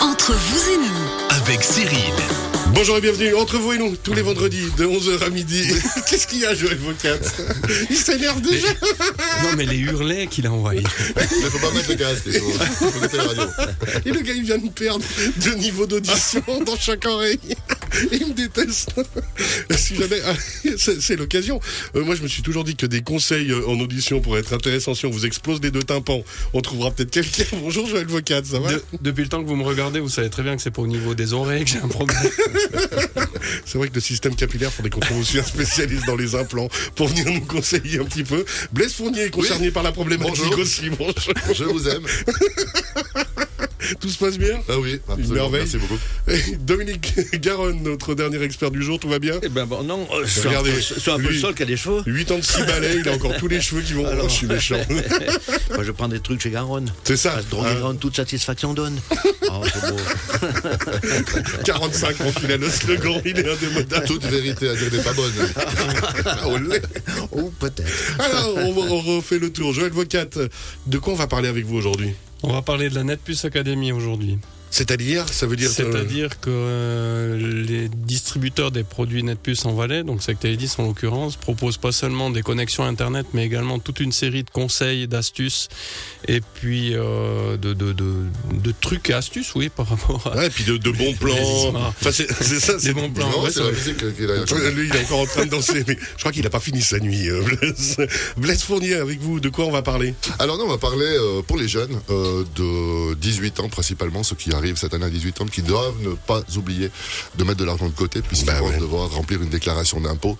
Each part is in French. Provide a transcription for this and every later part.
Entre vous et nous, avec Cyril. Bonjour et bienvenue entre vous et nous, tous les vendredis de 11h à midi. Qu'est-ce qu'il y a, Joël Vocat Il s'énerve déjà Non, mais les hurlets qu'il a envoyés. Mais faut pas mettre le casque, il faut, la radio. Et le gars, il vient de perdre de niveau d'audition dans chaque oreille. Il me déteste. Si jamais, ah, c'est l'occasion. Euh, moi, je me suis toujours dit que des conseils euh, en audition pourraient être intéressants. Si on vous explose les deux tympans, on trouvera peut-être quelqu'un. Bonjour, Joël Vocat, ça va De- depuis le temps que vous me regardez, vous savez très bien que c'est pas au niveau des oreilles que j'ai un problème. C'est vrai que le système capillaire, faudrait qu'on trouve aussi un spécialiste dans les implants pour venir nous conseiller un petit peu. Blaise Fournier est concerné par la problématique Bonjour. aussi. Bonjour. Je vous aime. Tout se passe bien Ah oui, absolument. merveille. Merci beaucoup. Et Dominique Garonne, notre dernier expert du jour, tout va bien Eh ben bon, non, euh, je un Regardez, suis un peu lui- le seul qui a des cheveux. 8 ans de 6 balais, il a encore tous les cheveux qui vont. Oh, je suis méchant. Moi, je prends des trucs chez Garonne. C'est ça. Parce droguer hein. Garonne, toute satisfaction donne. Oh, c'est beau. 45 ans qu'il a le slogan, il est indémodable. Toute vérité à dire n'est pas bonne. Olé. Ou peut-être. Alors, on, va- on refait le tour. Joël Vocat, de quoi on va parler avec vous aujourd'hui? On va parler de la NetPlus Academy aujourd'hui. C'est-à-dire, ça veut dire. C'est-à-dire que euh, les distributeurs des produits NetPlus en Valais, donc Sectalis en l'occurrence, proposent pas seulement des connexions Internet, mais également toute une série de conseils, d'astuces, et puis euh, de, de, de, de trucs et astuces, oui, par rapport à... Ouais, et puis de, de bons plans. Enfin, c'est ça. C'est- bons plans. Non, ouais, a. Lui, il est encore en train de danser, mais je crois qu'il n'a pas fini sa nuit. euh, Blaise. Blaise Fournier, avec vous, de quoi on va parler? Alors non, on va parler euh, pour les jeunes euh, de 18 ans principalement, ceux qui arrivent cette année à 18 ans, qui doivent ne pas oublier de mettre de l'argent de côté puisqu'ils Bah vont ouais. devoir remplir une déclaration d'impôt.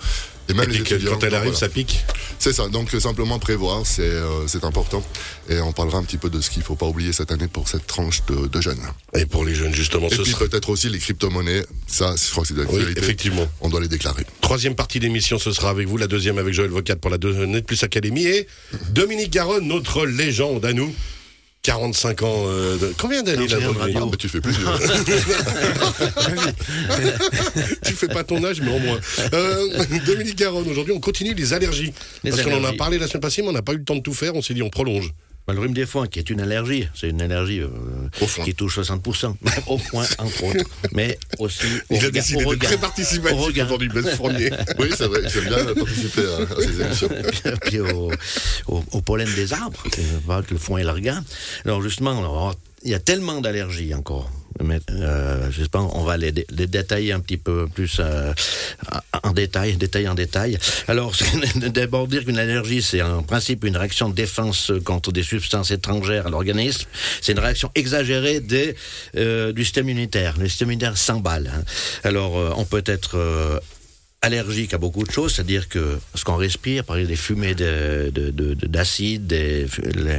Et même Et les étudiants, quand elle arrive, voilà. ça pique. C'est ça, donc euh, simplement prévoir, c'est euh, important. Et on parlera un petit peu de ce qu'il ne faut pas oublier cette année pour cette tranche de, de jeunes. Et pour les jeunes, justement, Et ce puis sera. peut-être aussi les crypto-monnaies, ça je crois que c'est Oui, d'actualité. effectivement. on doit les déclarer. Troisième partie d'émission, ce sera avec vous. La deuxième avec Joël Vocat pour la Net Plus Academy. Et Dominique Garonne, notre légende à nous. 45 ans. euh, de- Combien d'années rien de Dominique Ah, mais tu fais plus. Tu fais pas ton âge, mais au moins. Euh, Dominique Garonne, aujourd'hui, on continue les allergies. Les Parce qu'on en a parlé la semaine passée, mais on n'a pas eu le temps de tout faire. On s'est dit, on prolonge. Bah, le rhume des foins, qui est une allergie, c'est une allergie euh, qui touche 60%, au foin entre autres, mais aussi au Il a regard. décidé au regard. très participatif Au regard. aujourd'hui, Blaise Fournier. oui, c'est vrai, j'aime bien participer à, à ces émissions. puis au, au- au pollen des arbres, que, que le foin et l'organ. Alors justement, alors, il y a tellement d'allergies encore. Mais, euh, je sais pas, on va les, dé- les détailler un petit peu plus euh, en détail, détail en détail. Alors, d'abord dire qu'une allergie, c'est en principe une réaction de défense contre des substances étrangères à l'organisme. C'est une réaction exagérée des, euh, du système immunitaire. Le système immunitaire s'emballe. hein. Alors, euh, on peut être euh, allergique à beaucoup de choses, c'est-à-dire que ce qu'on respire, par exemple des fumées de- de- de- de- d'acide, les, les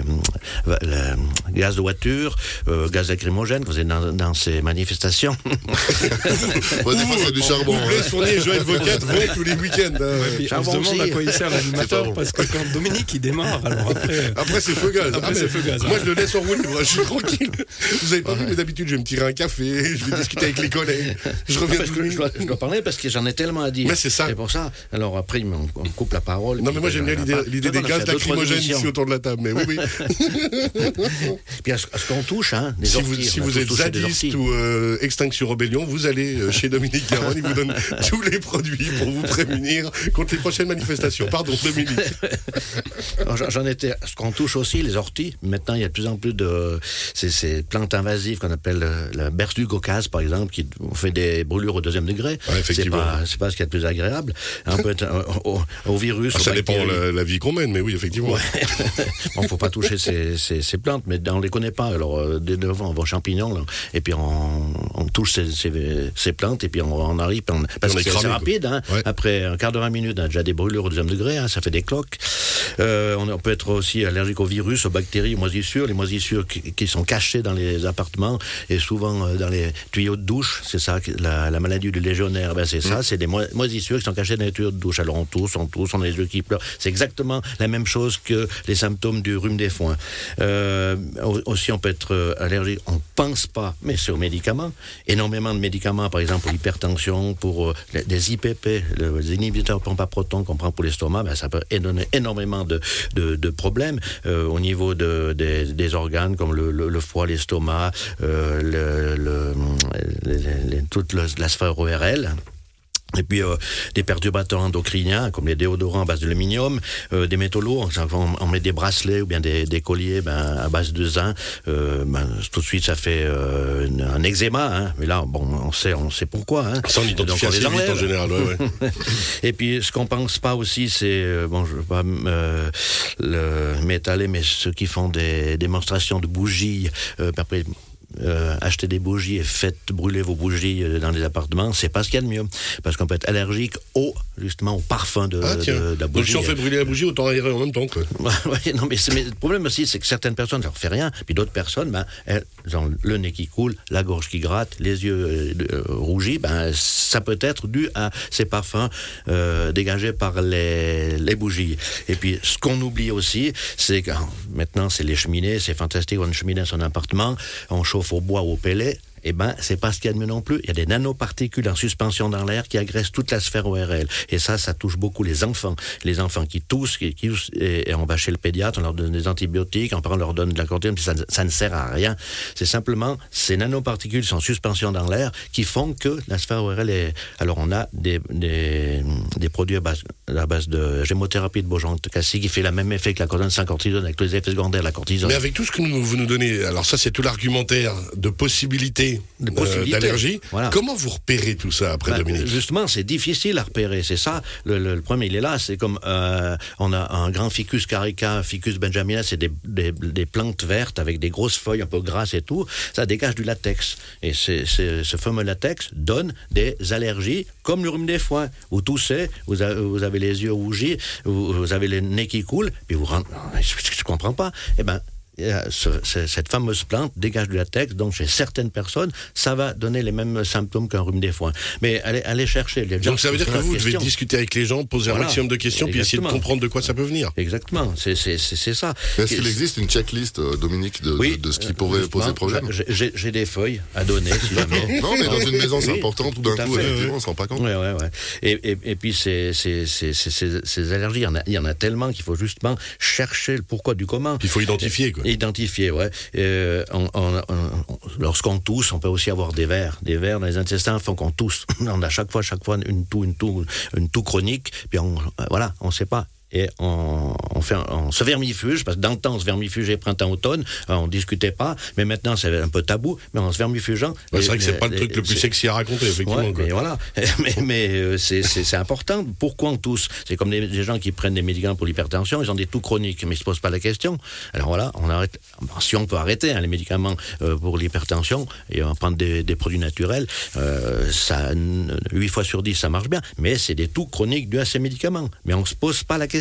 gaz de voiture, euh, gaz lacrymogène, vous êtes dans, dans ces manifestations. Bon, des fois, c'est du charbon. hein. Blaise Fournier et Joël Vocat vont tous les week-ends. hein. Puis on se demande aussi. à quoi il sert l'animateur, bon. parce que quand Dominique il démarre, alors après... Après, c'est feu gaz. Après, Ah, feu gaz, Moi, hein. je le laisse en roue libre. Je suis tranquille. Vous avez pas vu, mais d'habitude, je vais me tirer un café, je vais discuter avec les collègues. Je reviens Parce tous que les je, dois, je dois parler parce que j'en ai tellement à dire. Mais c'est ça. C'est pour ça. Alors après, on, coupe la parole. Non, mais moi, j'aime bien l'idée des gaz lacrymogènes ici autour de la table. Mais oui, oui. Puis à ce, qu'on touche, hein, les Si vous, orties, si on a vous êtes zadiste ou euh, Extinction Rebellion, vous allez euh, chez Dominique Garonne, il vous donne tous les produits pour vous prémunir contre les prochaines manifestations. Pardon, Dominique. J'en- étais. Ce qu'on touche aussi, les orties. Maintenant, il y a de plus en plus de ces, ces plantes invasives qu'on appelle euh, la berce du Caucase, par exemple, qui fait des brûlures au deuxième degré. Ouais, c'est effectivement. pas, c'est pas ce qu'il y a de plus agréable. Un peu euh, au, au virus. Ça dépend la, la vie qu'on mène, mais oui, effectivement. bon, faut pas toucher ces, ces, ces plantes, mais on les connaît pas. Alors, euh, dès devant, on va aux champignons, là, et puis on, on touche ces, plantes, et puis on, on arrive, on- parce que c'est rapide. Hein, Ouais. Après un quart d'heure, 20 minutes, on a déjà des brûlures au deuxième degré, hein, ça fait des cloques. Euh, on, peut être aussi allergique aux virus, aux bactéries, aux moisissures. Les moisissures qui, qui sont cachées dans les appartements et souvent euh, dans les tuyaux de douche. C'est ça, la, la maladie du légionnaire. Ben, c'est Mm. ça, c'est des mo- moisissures qui sont cachées dans les tuyaux de douche. Alors on tousse, on tousse, on a les yeux qui pleurent. C'est exactement la même chose que les symptômes du rhume des foins. Euh, au- aussi, on peut être euh, allergique. On pense pas, mais c'est aux médicaments. Énormément de médicaments, par exemple pour l'hypertension, pour euh, les, IPP, le- les inhibiteurs pompe à proton qu'on prend pour l'estomac, ben, ça peut donner énormément de, problèmes au niveau de, des, organes comme le, foie, l'estomac, le, le, les- les- les- toute la sphère ORL. Et puis euh, des perturbateurs endocriniens comme les déodorants à base d'aluminium, euh, des métaux lourds, on, on met des bracelets ou bien des, des colliers ben, à base de zinc. Euh, ben, tout de suite ça fait euh, un eczéma, hein. mais là bon on sait on sait pourquoi. Hein. Ça, on identifie assez vite en général. Ouais, ouais. Et puis, ce qu'on pense pas aussi, c'est, euh, bon, je veux pas euh, le m'étaler, mais ceux qui font des démonstrations de bougies, euh, après, euh, acheter des bougies et faites brûler vos bougies euh, dans les appartements, c'est pas ce qu'il y a de mieux. Parce qu'on peut être allergique au, justement, au parfum de, Ah, tiens. de- de la Donc, bougie. si on fait brûler la bougie, autant aérer en même temps, quoi. Ouais, non, mais, le problème aussi, c'est que certaines personnes, ça leur fait rien, puis d'autres personnes, ben, elles ont le nez qui coule, la gorge qui gratte, les yeux euh, euh, rougis, ben, ça peut être dû à ces parfums euh, dégagés par les, les bougies. Et puis, ce qu'on oublie aussi, c'est que maintenant, c'est les cheminées, c'est fantastique, on a une cheminée dans son appartement, on chauffe au bois ou au pellet, eh ben, c'est pas ce qu'il y a de mieux non plus. Il y a des nanoparticules en suspension dans l'air qui agressent toute la sphère ORL. Et ça, ça touche beaucoup les enfants. Les enfants qui toussent, qui, qui et, on va chez le pédiatre, on leur donne des antibiotiques, on leur donne de la cortisone, ça, ne- ça ne sert à rien. C'est simplement ces nanoparticules sont en suspension dans l'air qui font que la sphère ORL est... Alors, on a des, des, produits à base, base de gémothérapie de Beaujon Cassis qui fait le même effet que la cortisone sans cortisone, avec tous les effets secondaires de la cortisone. Mais avec tout ce que vous nous donnez, alors ça c'est tout l'argumentaire de euh, possibilités. d'allergie. Voilà. Comment vous repérez tout ça après Bah, Dominique? Justement, c'est difficile à repérer. C'est ça. Le, le, le premier, il est là. C'est comme euh, on a un grand ficus carica, ficus benjamina, c'est des, des, des plantes vertes avec des grosses feuilles un peu grasses et tout. Ça dégage du latex. Et ce fameux latex donne des allergies comme le rhume des foins. Vous toussez, vous, a- vous avez les yeux rougis, vous, vous avez le nez qui coule, puis vous rentrez. Je ne comprends pas. Eh ben. Euh, ce- ce- cette fameuse plante dégage du latex, donc chez certaines personnes, ça va donner les mêmes symptômes qu'un rhume des foins. Mais allez, allez chercher. Les gens Donc ça veut dire que vous devez discuter avec les gens, poser un maximum de questions, puis essayer de comprendre de quoi ça peut venir. Exactement, c'est ça. Est-ce qu'il existe une checklist, euh, Dominique, de, Oui, de, de ce qui euh, pourrait justement, poser problème j'ai- des feuilles à donner, si jamais. Non, mais dans une maison, c'est Oui, important, tout d'un coup, fait. effectivement, on se rend pas compte. Et, et, et puis, ces, ces, ces, ces- ces- ces allergies, il y, en a, il y en a tellement qu'il faut justement chercher le pourquoi du comment. Il faut identifier, quoi. Identifier, ouais. Euh, on- on- on- Lorsqu'on tousse, on peut aussi avoir des vers. Des vers dans les intestins font qu'on tousse. On a chaque fois, chaque fois une toux, une toux, une toux chronique. Puis on, euh, voilà, on sait pas. Et on, on, fait, on se vermifuge, parce que dans le temps, on se vermifugeait printemps-automne, euh, on discutait pas, mais maintenant c'est un peu tabou, mais en se vermifugeant. Ouais, c'est les- vrai que c'est les- pas le truc les- le plus sexy à raconter, effectivement. Ouais, mais voilà. mais mais euh, c'est- important. Pourquoi on tousse? C'est comme des, des gens qui prennent des médicaments pour l'hypertension, ils ont des toux chroniques, mais ils se posent pas la question. Alors voilà, on arrête. bon, si on peut arrêter hein, les médicaments euh, pour l'hypertension et on prendre des, des produits naturels, euh, ça, 8 fois sur 10, ça marche bien. Mais c'est des toux chroniques dus à ces médicaments. Mais on se pose pas la question.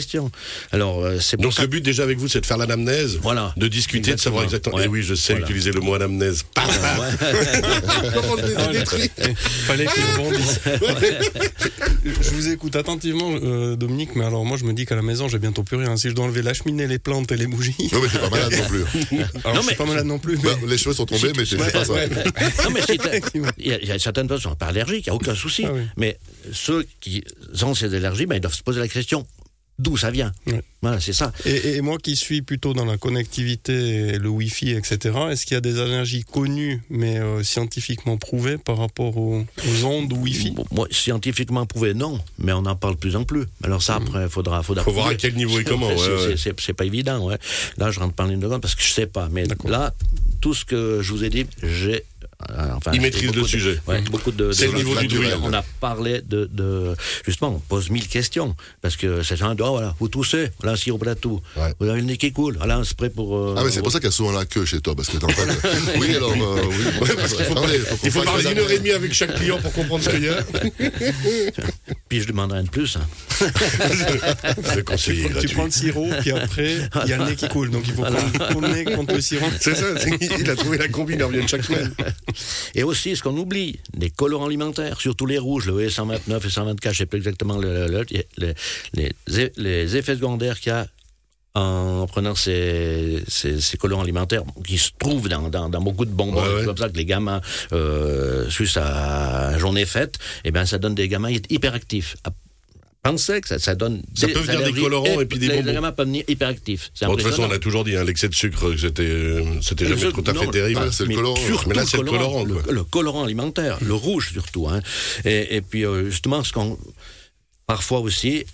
Alors euh, c'est Donc ça le but déjà avec vous, c'est de faire l'anamnèse, Voilà. de discuter, de savoir exactement. Ouais. Et oui, je sais Voilà. utiliser le mot anamnèse. Détruire Fallait qu'il rebondisse. je vous écoute attentivement, euh, Dominique, mais alors moi je me dis qu'à la maison j'ai bientôt plus rien. Si je dois enlever la cheminée, les plantes et les bougies. Non, mais t'es pas malade non plus. Alors Non, je suis mais- pas malade non plus. Bah, mais- les cheveux sont tombés, mais c'est c'est pas ça. Non, mais il y, a- il y a certaines personnes qui sont pas allergiques, il n'y a aucun souci. Ah oui. Mais ceux qui ont ces allergies, ben, ils doivent se poser la question d'où ça vient. Ouais. Voilà, c'est ça. Et, et moi qui suis plutôt dans la connectivité, le Wi-Fi, etc., est-ce qu'il y a des allergies connues mais euh, scientifiquement prouvées par rapport aux, aux ondes Wi-Fi? Bon, moi, scientifiquement prouvé, non, mais on en parle de plus en plus. Alors ça, après, il faudra, faudra Hmm. Faut voir à quel niveau et comment, ouais, C'est- ouais. c'est- C'est c'est pas évident, ouais. Là, je rentre pas en ligne de compte parce que je sais pas. Mais D'accord. là, tout ce que je vous ai dit, j'ai. Euh, enfin, Il maîtrise le de- sujet. ouais, beaucoup de. C'est de- le niveau du bruit. On a parlé de, de- Justement, on pose mille questions. Parce que c'est un oh, voilà, vous toussez, sirop pour la toux. Ouais. Vous avez le nez qui coule, voilà un spray pour. euh, Ah, mais c'est pour ça qu'il y a souvent la queue chez toi, parce que t'es en train de... Oui, alors, euh, oui. Attendez, faut qu'on Il faut parler une heure et demie avec chaque client pour comprendre ce qu'il y a. Puis je demanderai un de plus. hein. Le conseiller Tu gratuit. prends le sirop, puis après, il y a le nez qui coule. Donc il faut prendre ton nez contre le sirop. C'est ça, il a trouvé la combine, il revient chaque semaine. Et aussi, ce qu'on oublie, les colorants alimentaires, surtout les rouges, le E129 et 124, je ne sais plus exactement le, le- le- les, les, les effets secondaires qu'il y a en prenant ces, ces, ces colorants alimentaires qui se trouvent dans, dans, dans beaucoup de bonbons. Ouais, ouais. C'est comme ça que les gamins, euh, à journée faite, eh ben, ça donne des gamins hyperactifs. À- Pensez que ça, ça donne Ça peut venir des colorants et puis des les, bonbons. Les gamins peuvent venir hyperactifs. Bon, de toute façon, on a toujours dit, hein, l'excès de sucre, c'était, euh, c'était jamais tout à fait non, terrible. ah, c'est le colorant. Mais là, c'est le colorant, le, colorant alimentaire, le rouge surtout. Hein. Et, et puis, euh, justement, ce qu'on. Parfois aussi.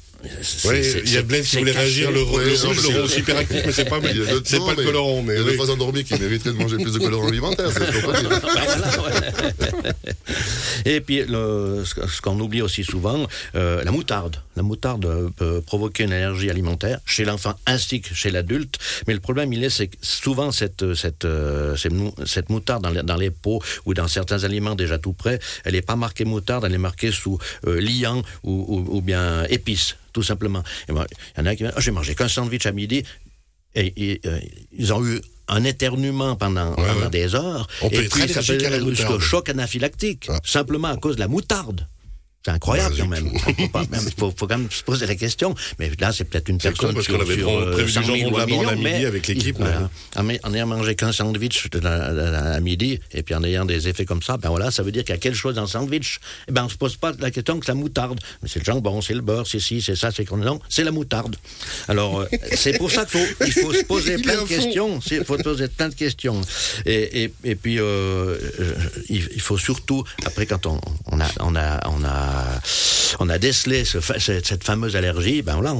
Oui, il y a Blaise qui voulait réagir, le, Ouais, le non, rouge, mais le hyperactif, mais c'est pas, Il y a d'autres- c'est pas le mais colorant. Mais Il y a oui. endormis qui mériteraient de manger plus de voilà, ouais. Et puis, le- ce qu'on oublie aussi souvent, euh, la moutarde. La moutarde euh, peut provoquer une allergie alimentaire chez l'enfant ainsi que chez l'adulte. Mais le problème, il est, c'est que souvent, cette, cette, euh, cette, mou- cette moutarde dans les, dans les pots ou dans certains aliments déjà tout prêts, elle n'est pas marquée moutarde, elle est marquée sous euh, liant ou, ou- ou bien épice, tout simplement. Il y en a qui disent, Ah, j'ai mangé qu'un sandwich à midi, et, et, euh, ils ont eu un éternuement pendant, pendant ouais. des heures. On et puis, ça peut être jusqu'au choc anaphylactique, Ah. simplement à cause de la moutarde. C'est incroyable quand même. Il faut, faut quand même se poser la question. Mais là, c'est peut-être une C'est personne parce sur, qu'on avait sur, euh, prévu du 100 000 jambon ou un d'abord million, à midi mais avec l'équipe, voilà. En, ayant mangé qu'un sandwich à midi, et puis en ayant des effets comme ça, ben voilà, ça veut dire qu'il y a quelque chose dans le sandwich. Et ben on se pose pas la question que la moutarde. Mais c'est le jambon, c'est le beurre, c'est ci, c'est ça, c'est non, c'est la moutarde. Alors euh, c'est pour ça qu'il faut, il faut se poser plein de questions. Il faut se poser plein de questions. Et, et, et puis euh, il, il faut surtout après quand on, on a on a on a on a décelé cette, fameuse allergie, ben là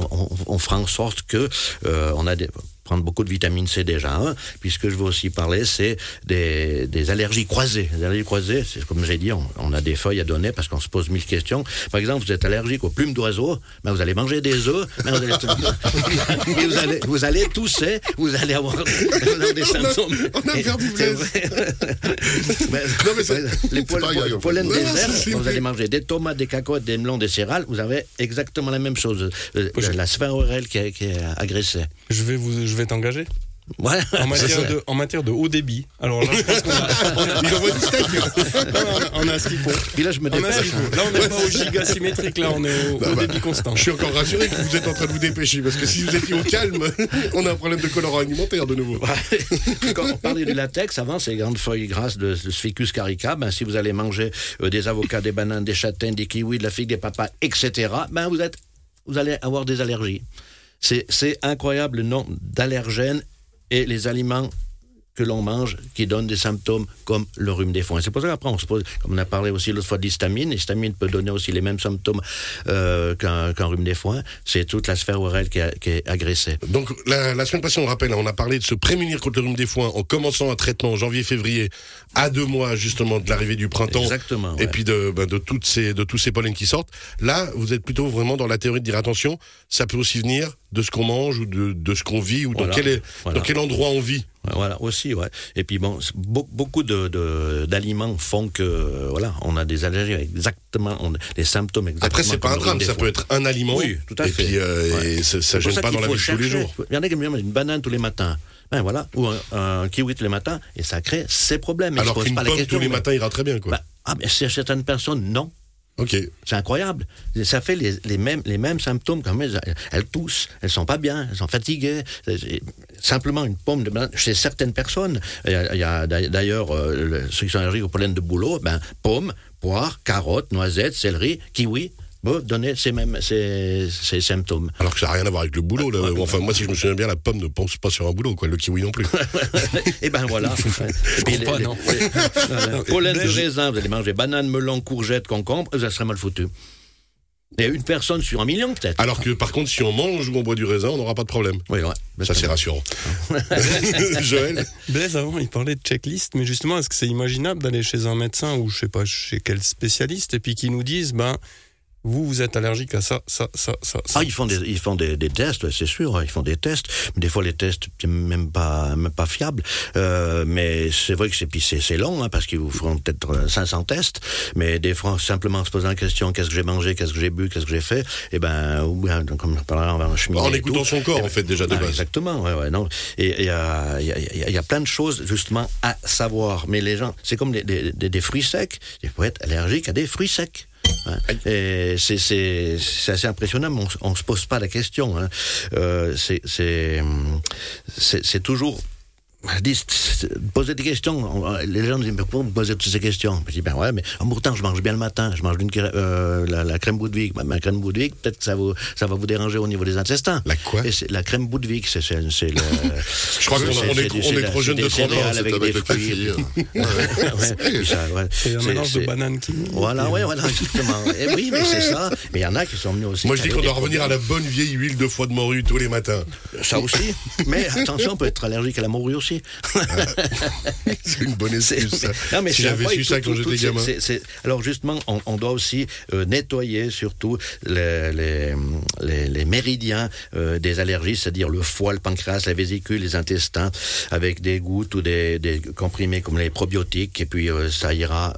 on fera en sorte que euh, on a des prendre beaucoup de vitamine C déjà, hein, puisque je veux aussi parler, c'est des, des allergies croisées. Les allergies croisées, c'est comme j'ai dit, on, on a des feuilles à donner parce qu'on se pose mille questions. Par exemple, vous êtes allergique aux plumes d'oiseaux, ben vous allez manger des œufs, ben vous, allez, vous, allez, vous allez tousser, vous allez avoir, vous des symptômes. on a perdu. Ben, Non, mais les c'est poils- pas grave. pollen Non, des non, herbes, c'est- vous allez manger des tomates, des cacahuètes, des melons, des céréales, vous avez exactement la même chose. Euh, La sphère orale qui est, qui est agressée. Je vais vous, je vais t'engager. En matière, de, en matière de haut débit. Alors là, je pense qu'on a, Il envoie du steak. On a- ce qu'il faut. Là, je me On a ce qu'il dépêche. faut. Là, on n'est pas au giga symétrique, là, on est au, au débit constant. Je suis encore rassuré que vous êtes en train de vous dépêcher, parce que si vous étiez au calme, on a un problème de colorant alimentaire de nouveau. Quand on parlait du latex, avant, ces grandes feuilles grasses de, de carica, ben, si vous allez manger euh, des avocats, des bananes, des châtaignes, des kiwis, de la figue, des papas, etc., ben, vous, êtes, vous allez avoir des allergies. C'est incroyable le nombre d'allergènes et les aliments que l'on mange qui donnent des symptômes comme le rhume des foins. C'est pour ça qu'après, on se pose, comme on a parlé aussi l'autre fois d'histamine, l'histamine peut donner aussi les mêmes symptômes euh, qu'un rhume des foins. C'est toute la sphère orale qui, est- agressée. Donc la, la semaine passée, on rappelle, on a parlé de se prémunir contre le rhume des foins en commençant un traitement en janvier-février, à deux mois justement de l'arrivée du printemps. Exactement. Et puis de, ben, de, toutes ces, de tous ces pollens qui sortent. Là, vous êtes plutôt vraiment dans la théorie de dire attention, ça peut aussi venir de ce qu'on mange ou de, de ce qu'on vit ou Voilà. dans, quel, est- Voilà. dans quel endroit on vit. Voilà, aussi, ouais. Et puis bon, beaucoup de, de- d'aliments font que, euh, voilà, on a des allergies exactement, on des symptômes exactement. Après, c'est pas un drame, ça peut être un aliment. Oui, tout à et fait. Puis, euh, Ouais. et ça, ça gêne pas dans la vie de tous les jours. Il y en a qui me disent une banane tous les matins. Ben voilà, ou un, un kiwi tous les matins, et ça crée ces problèmes. Alors qu'une pomme question, tous les mais- matins ira très bien, quoi. Ben, ah, mais chez certaines personnes, non. ok. C'est incroyable. Ça fait les, les mêmes, les mêmes symptômes quand même. Elles, elles toussent, elles sont pas bien, elles sont fatiguées. Simplement une pomme de banane chez certaines personnes. Il y a, d'ailleurs euh, ceux qui sont allergiques au pollen de bouleau, ben pomme, poire, carotte, noisette, céleri, kiwi, vont donner ces mêmes ces, ces symptômes. Alors que ça n'a rien à voir avec le boulot. Là. Enfin, moi, si je me souviens bien, la pomme ne pense pas sur un boulot, quoi. Le kiwi non plus. Et ben voilà. Et puis, comprends pas, les- non. les- voilà. Pollen de raisin, vous allez manger banane, melon, courgette, concombre, ça serait mal foutu. Il y a une personne sur un million peut-être. Alors que, par contre, si on mange ou on boit du raisin, on n'aura pas de problème. Oui, ouais. Ça, c'est rassurant. Joël Blaise, avant, il parlait de checklist, mais justement, est-ce que c'est imaginable d'aller chez un médecin ou je sais pas chez quel spécialiste et puis qu'ils nous disent, ben, vous, vous êtes allergique à ça, ça, ça, ça. Ah, ils font des, ils font des, des tests, c'est sûr, ils font des tests. Mais des fois, les tests, même pas, même pas fiables. Euh, mais c'est vrai que c'est, puis c'est, long, hein, parce qu'ils vous feront peut-être euh, 500 tests. Mais des fois, simplement en se posant la question, qu'est-ce que j'ai mangé, qu'est-ce que j'ai bu, qu'est-ce que j'ai fait, et ben, ou bien, comme on parlait en chemin. En écoutant son corps, en fait, déjà de Ah, base. exactement, ouais, ouais, non. Et il y a, il y, a, y a- il y a plein de choses, justement, à savoir. Mais les gens, c'est comme des, des, fruits secs. Il faut être allergique à des fruits secs. C'est- assez impressionnant, mais on, ne se pose pas la question. hein. Euh, c'est- toujours poser des questions. On- Les gens me disent, mais pourquoi vous me posez toutes ces questions? Je dis, ben ouais, mais en pourtant, je mange bien le matin. Je mange euh, la, la crème Boudwig. Ma, ma crème Boudwig, peut-être que ça, vous, ça va vous déranger au niveau des intestins. La quoi? Et La crème Boudwig, c'est le. Je crois qu'on on est, on est trop jeune de 30 ans. C'est avec avec des fruits. Ouais, ouais. C'est un mélange de bananes qui. Voilà, ouais, voilà, exactement. Et oui, mais c'est ça. Mais il y en a qui sont venus aussi. Moi, je dis qu'on doit revenir à la bonne vieille huile de foie de morue tous les matins. Ça aussi. Mais attention, on peut être allergique à la morue aussi. C'est une bonne excuse, ça. Non, mais si j'avais su ça tout- quand j'étais gamin. Alors justement, on, on doit aussi euh, nettoyer surtout les, les, les- les méridiens euh, des allergies, c'est-à-dire le foie, le pancréas, la vésicule, les intestins, avec des gouttes ou des, des comprimés comme les probiotiques, et puis euh, ça ira.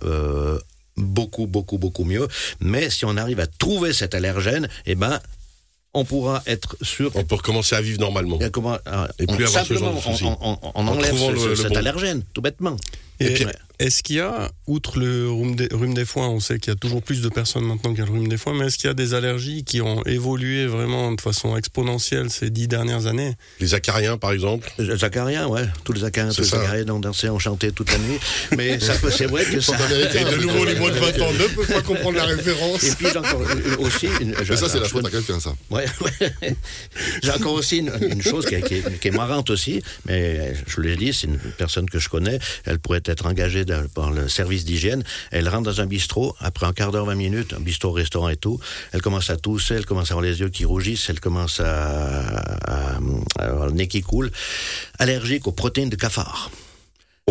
beaucoup, beaucoup, beaucoup mieux. Mais si on arrive à trouver cet allergène, eh ben, on pourra être sûr On peut recommencer à vivre normalement. et comment, euh, Et plus on- avoir ce simplement, genre de on, on- on En enlève trouvant ce- le- ce- le cet bon. allergène, tout bêtement. Et puis- est-ce qu'il y a, outre le rhume des, rhume des foins, on sait qu'il y a toujours plus de personnes maintenant qui ont le rhume des foins, mais est-ce qu'il y a des allergies qui ont évolué vraiment de façon exponentielle ces dix dernières années? Les acariens, par exemple. Zacharien, ouais, tous les Acariens, tous les. Acariens ont dansé, ont chanté toute la nuit. Mais ça c'est vrai que ça. Et de nouveau, les moins de 20 ans ne peuvent pas comprendre la référence. Et puis j'ai encore euh, aussi une. Mais ça, c'est la faute à quelqu'un, ça. Ouais, ouais. J'ai encore aussi une, une chose qui est, qui est- qui est marrante aussi, mais je vous l'ai dit, c'est une personne que je connais. Elle pourrait être engagée dans- par le service d'hygiène. Elle rentre dans un bistrot, après un quart d'heure, 20 minutes, un bistrot, restaurant et tout. Elle commence à tousser, elle commence à avoir les yeux qui rougissent, elle commence à, à- avoir le nez qui coule. Allergique aux protéines de cafard.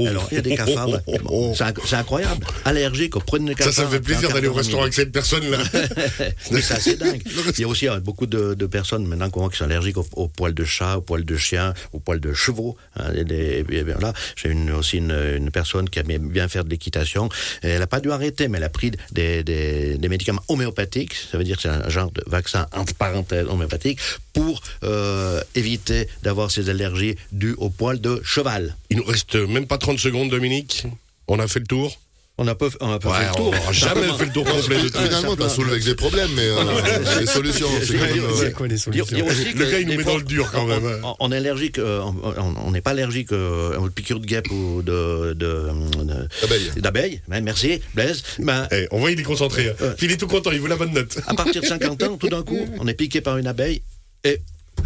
Alors, il y a des cafards. là. oh. C'est inc- c'est incroyable. Allergique aux protéines de Ça, ça fait plaisir d'aller au d'heure, 20 restaurant avec cette personne-là. Oui, c'est assez dingue. Il y a aussi euh, beaucoup de, de personnes maintenant qu'on voit qui sont allergiques aux, aux poils de chat, aux poils de chien, aux poils de chevaux. hein, et des- là, j'ai une, aussi une, une personne qui aimait bien faire de l'équitation. Elle n'a pas dû arrêter, mais elle a pris des, des, des médicaments homéopathiques. Ça veut dire que c'est un genre de vaccin entre parenthèses homéopathique pour euh, éviter d'avoir ces allergies dues aux poils de cheval. Il nous reste même pas 30 secondes, Dominique. On a fait le tour. On n'a pas, on a pas Ouais, fait le on tour. n'aura jamais Simplement. fait le tour complet de tout. Finalement, t'as soulevé avec des problèmes, mais euh, les solutions, c'est quand même. dire- euh, C'est quoi les Dire- solutions dire aussi Le gars, il nous met fois, dans le dur, quand on- même, hein. On, on est allergique, euh, on- on on n'est pas allergique euh, aux piqûres de guêpe ou de. Ouais, merci, Blaise. Ben, Eh, on voit, il est concentré. hein. Il est tout content, il veut la bonne note. à partir de 50 ans, tout d'un coup, on est piqué par une abeille et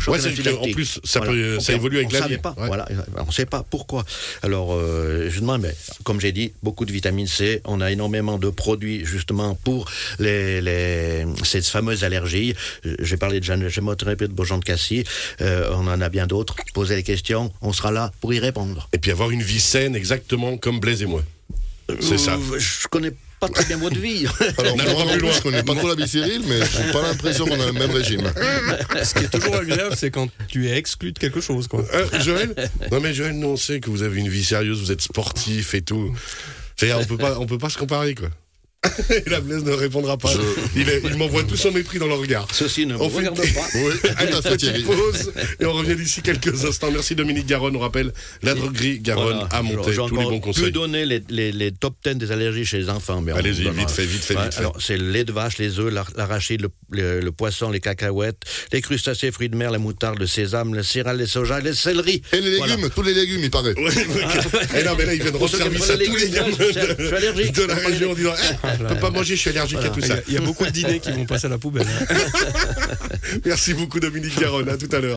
Ouais, en plus, ça Voilà. peut- ça évolue avec on la vie. pas. Ouais. Voilà, on ne sait pas pourquoi. Alors, euh, demande, mais comme j'ai dit, beaucoup de vitamine C. On a énormément de produits justement pour les, les, ces fameuses allergies. Euh, J'ai parlé de gémothérapie de bourgeon de cassis. Euh, on en a bien d'autres. Posez les questions. On sera là pour y répondre. Et puis avoir une vie saine, exactement comme Blaise et moi. C'est ça. Je connais pas très bien votre vie. Alors, pas non plus loin. je connais pas trop la bicérile, mais j'ai pas l'impression qu'on a le même régime. Ce qui est toujours agréable, c'est quand tu es exclu de quelque chose. Quoi. Euh, Joël Non mais Joël, nous on sait que vous avez une vie sérieuse, vous êtes sportif et tout. C'est-à-dire, on peut pas, on peut pas se comparer quoi. Et la Blaise ne répondra pas. Il, est- il m'envoie tout son mépris dans le regard. Ceci ne me On fait- regarde pas. Oui, fait, pause et on revient d'ici quelques instants. Merci Dominique Garonne. On rappelle la droguerie Garonne Voilà. à J'ai tous les bons conseils. donner les, les, les top 10 des allergies chez les enfants. Allez-y, vite fait, vite fait, Ouais, vite fait. Alors, c'est le lait de vache, les œufs, l'ar- l'arachide, le, le- le poisson, les cacahuètes, les crustacés, fruits de mer, la moutarde, le sésame, le céréales, les soja, les céleris. Et les Voilà. légumes, tous les légumes, il paraît. Ouais, ok. Et non, mais là, il vient de rendre service à tous les légumes, gamins je suis- je suis allergique. de la région en disant Eh, Je peux pas manger, je suis allergique à tout ça. il y a beaucoup de dîners qui vont passer à la poubelle. hein. Merci beaucoup, Dominique Garonne. À tout à l'heure.